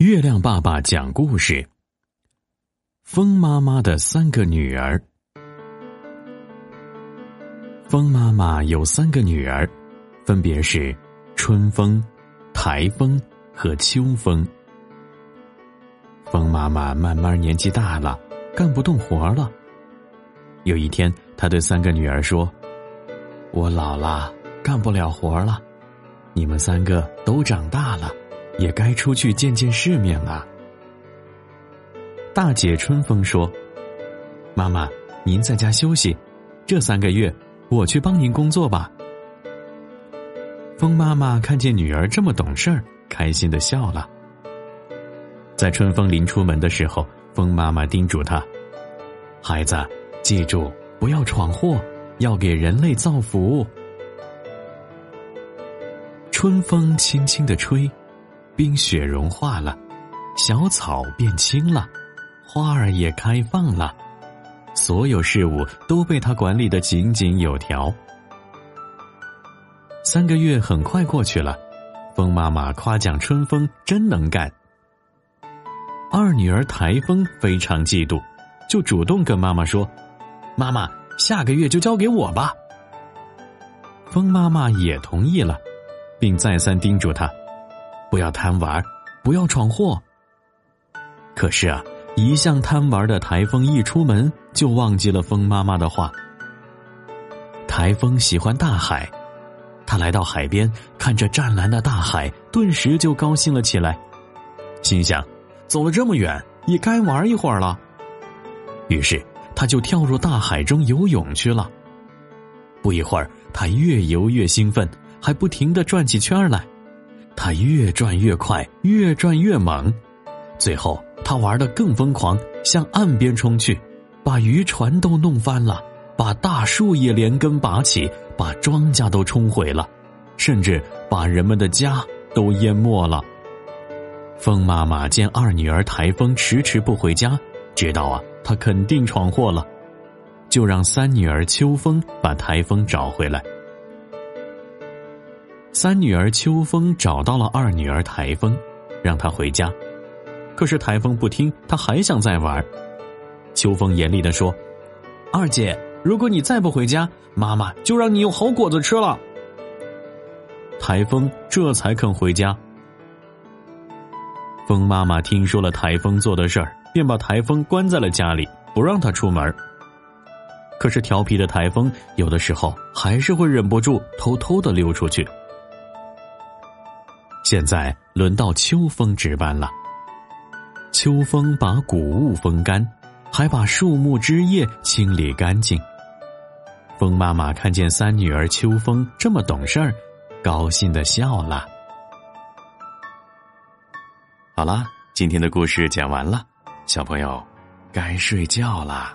月亮爸爸讲故事：风妈妈的三个女儿。风妈妈有三个女儿，分别是春风、台风和秋风。风妈妈慢慢年纪大了，干不动活了。有一天，她对三个女儿说：“我老了，干不了活了，你们三个都长大了。”也该出去见见世面了。大姐春风说：“妈妈，您在家休息，这三个月我去帮您工作吧。”风妈妈看见女儿这么懂事儿，开心的笑了。在春风临出门的时候，风妈妈叮嘱他：“孩子，记住不要闯祸，要给人类造福。”春风轻轻的吹。冰雪融化了，小草变青了，花儿也开放了，所有事物都被他管理的井井有条。三个月很快过去了，风妈妈夸奖春风真能干。二女儿台风非常嫉妒，就主动跟妈妈说：“妈妈，下个月就交给我吧。”风妈妈也同意了，并再三叮嘱她。不要贪玩，不要闯祸。可是啊，一向贪玩的台风一出门就忘记了风妈妈的话。台风喜欢大海，他来到海边，看着湛蓝的大海，顿时就高兴了起来，心想：走了这么远，也该玩一会儿了。于是他就跳入大海中游泳去了。不一会儿，他越游越兴奋，还不停的转起圈来。他越转越快，越转越猛，最后他玩的更疯狂，向岸边冲去，把渔船都弄翻了，把大树也连根拔起，把庄稼都冲毁了，甚至把人们的家都淹没了。风妈妈见二女儿台风迟迟不回家，知道啊，她肯定闯祸了，就让三女儿秋风把台风找回来。三女儿秋风找到了二女儿台风，让她回家。可是台风不听，她还想再玩。秋风严厉的说：“二姐，如果你再不回家，妈妈就让你有好果子吃了。”台风这才肯回家。风妈妈听说了台风做的事儿，便把台风关在了家里，不让他出门。可是调皮的台风有的时候还是会忍不住偷偷的溜出去。现在轮到秋风值班了。秋风把谷物风干，还把树木枝叶清理干净。风妈妈看见三女儿秋风这么懂事儿，高兴的笑了。好啦，今天的故事讲完了，小朋友该睡觉啦。